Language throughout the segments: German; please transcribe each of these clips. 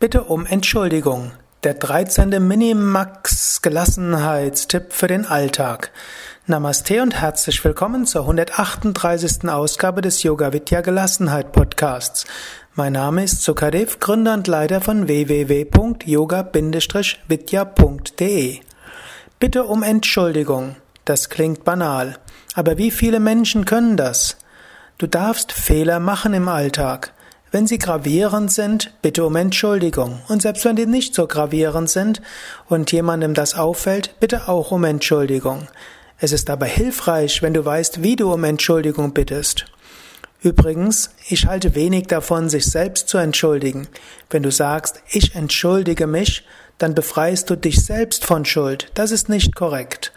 Bitte um Entschuldigung. Der 13. Minimax Gelassenheitstipp für den Alltag. Namaste und herzlich willkommen zur 138. Ausgabe des Yoga Vidya Gelassenheit Podcasts. Mein Name ist Sukadev, Gründer und Leiter von www.yoga-vidya.de. Bitte um Entschuldigung. Das klingt banal. Aber wie viele Menschen können das? Du darfst Fehler machen im Alltag. Wenn sie gravierend sind, bitte um Entschuldigung. Und selbst wenn die nicht so gravierend sind und jemandem das auffällt, bitte auch um Entschuldigung. Es ist aber hilfreich, wenn du weißt, wie du um Entschuldigung bittest. Übrigens, ich halte wenig davon, sich selbst zu entschuldigen. Wenn du sagst, ich entschuldige mich, dann befreist du dich selbst von Schuld. Das ist nicht korrekt.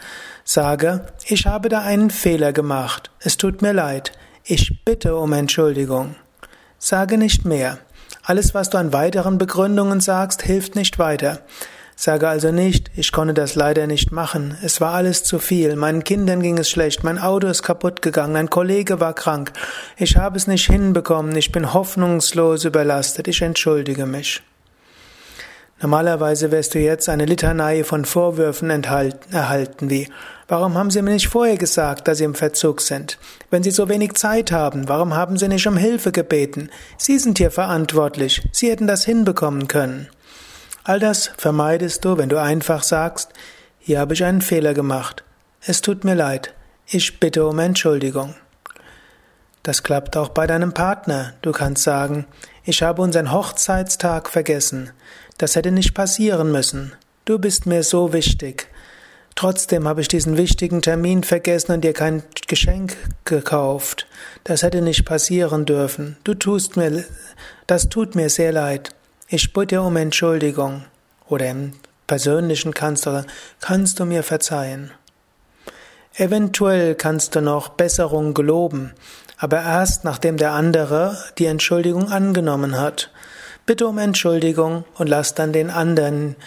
Sage, ich habe da einen Fehler gemacht. Es tut mir leid. Ich bitte um Entschuldigung. Sage nicht mehr. Alles, was du an weiteren Begründungen sagst, hilft nicht weiter. Sage also nicht, ich konnte das leider nicht machen, es war alles zu viel, meinen Kindern ging es schlecht, mein Auto ist kaputt gegangen, ein Kollege war krank, ich habe es nicht hinbekommen, ich bin hoffnungslos überlastet, ich entschuldige mich. Normalerweise wirst du jetzt eine Litanei von Vorwürfen erhalten wie Warum haben Sie mir nicht vorher gesagt, dass Sie im Verzug sind? Wenn Sie so wenig Zeit haben, warum haben Sie nicht um Hilfe gebeten? Sie sind hier verantwortlich. Sie hätten das hinbekommen können. All das vermeidest du, wenn du einfach sagst, hier habe ich einen Fehler gemacht. Es tut mir leid. Ich bitte um Entschuldigung. Das klappt auch bei deinem Partner. Du kannst sagen, ich habe unseren Hochzeitstag vergessen. Das hätte nicht passieren müssen. Du bist mir so wichtig. Trotzdem habe ich diesen wichtigen Termin vergessen und dir kein Geschenk gekauft. Das hätte nicht passieren dürfen. Du tust mir, das tut mir sehr leid. Ich bitte um Entschuldigung. Oder im Persönlichen kannst du, kannst du mir verzeihen. Eventuell kannst du noch Besserung geloben, aber erst nachdem der andere die Entschuldigung angenommen hat. Bitte um Entschuldigung und lass dann den anderen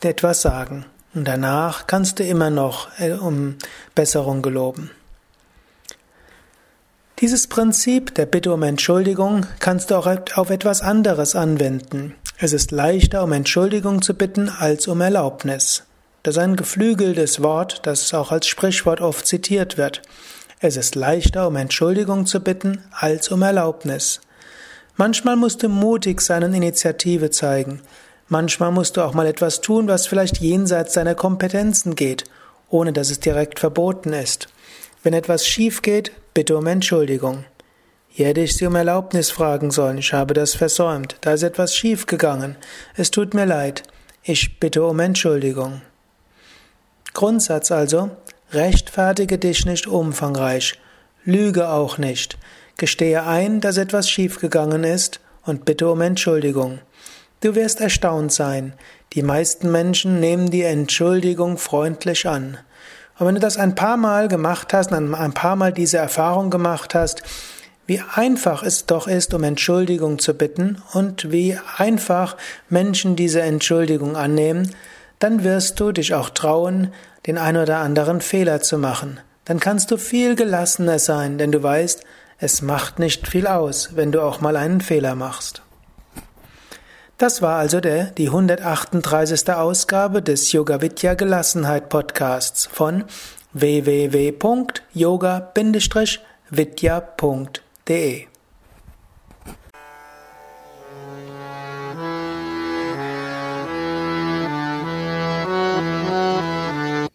etwas sagen. Und danach kannst du immer noch äh, um Besserung geloben. Dieses Prinzip der Bitte um Entschuldigung kannst du auch auf etwas anderes anwenden. Es ist leichter, um Entschuldigung zu bitten, als um Erlaubnis. Das ist ein geflügeltes Wort, das auch als Sprichwort oft zitiert wird. Es ist leichter, um Entschuldigung zu bitten, als um Erlaubnis. Manchmal musst du mutig sein und Initiative zeigen. Manchmal musst du auch mal etwas tun, was vielleicht jenseits deiner Kompetenzen geht, ohne dass es direkt verboten ist. Wenn etwas schief geht, bitte um Entschuldigung. Hier hätte ich Sie um Erlaubnis fragen sollen, ich habe das versäumt, da ist etwas schief gegangen. Es tut mir leid, ich bitte um Entschuldigung. Grundsatz also, rechtfertige dich nicht umfangreich, lüge auch nicht, gestehe ein, dass etwas schiefgegangen ist und bitte um Entschuldigung. Du wirst erstaunt sein. Die meisten Menschen nehmen die Entschuldigung freundlich an. Und wenn du das ein paar Mal gemacht hast, ein paar Mal diese Erfahrung gemacht hast, wie einfach es doch ist, um Entschuldigung zu bitten und wie einfach Menschen diese Entschuldigung annehmen, dann wirst du dich auch trauen, den ein oder anderen Fehler zu machen. Dann kannst du viel gelassener sein, denn du weißt, es macht nicht viel aus, wenn du auch mal einen Fehler machst. Das war also der, die 138. Ausgabe des Yoga Vidya Gelassenheit Podcasts von www.yoga-vidya.de